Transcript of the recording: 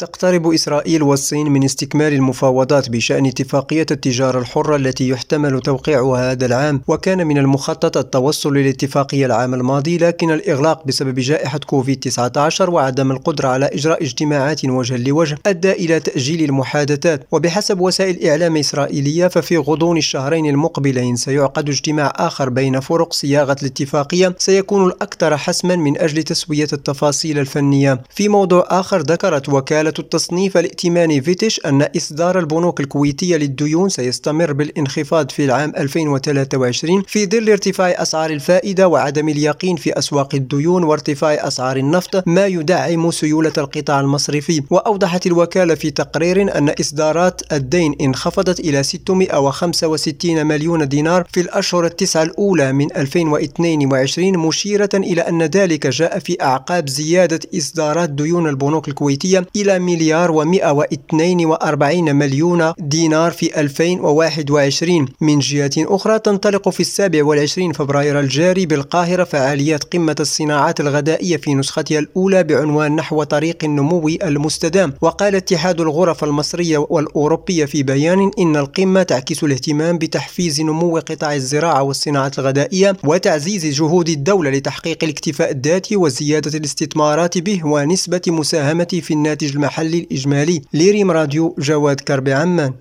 تقترب إسرائيل والصين من استكمال المفاوضات بشأن اتفاقية التجارة الحرة التي يحتمل توقيعها هذا العام وكان من المخطط التوصل للاتفاقية العام الماضي لكن الإغلاق بسبب جائحة كوفيد-19 وعدم القدرة على إجراء اجتماعات وجها لوجه أدى إلى تأجيل المحادثات. وبحسب وسائل إعلام إسرائيلية ففي غضون الشهرين المقبلين سيعقد اجتماع آخر بين فرق صياغة الاتفاقية سيكون الأكثر حسما من أجل تسوية التفاصيل الفنية. في موضوع آخر ذكرت وكالة التصنيف الائتماني فيتش أن إصدار البنوك الكويتية للديون سيستمر بالانخفاض في العام 2023 في ظل ارتفاع أسعار الفائدة وعدم اليقين في أسواق الديون وارتفاع أسعار النفط ما يدعم سيولة القطاع المصرفي. وأوضحت الوكالة في تقرير أن إصدارات الدين انخفضت إلى 665 مليون دينار في الأشهر التسعة الأولى من 2022 مشيرة إلى أن ذلك جاء في أعقاب زيادة إصدارات ديون البنوك الكويتية إلى مليار و142 مليون دينار في 2021 من جهة أخرى تنطلق في السابع والعشرين فبراير الجاري بالقاهرة فعاليات قمة الصناعات الغذائية في نسختها الأولى بعنوان نحو طريق النمو المستدام. وقال اتحاد الغرف المصرية والأوروبية في بيان إن القمة تعكس الاهتمام بتحفيز نمو قطاع الزراعة والصناعة الغذائية وتعزيز جهود الدولة لتحقيق الاكتفاء الذاتي وزيادة الاستثمارات به ونسبة مساهمته في الناتج المحلي. الإجمالي لريم راديو جواد كرب عمان.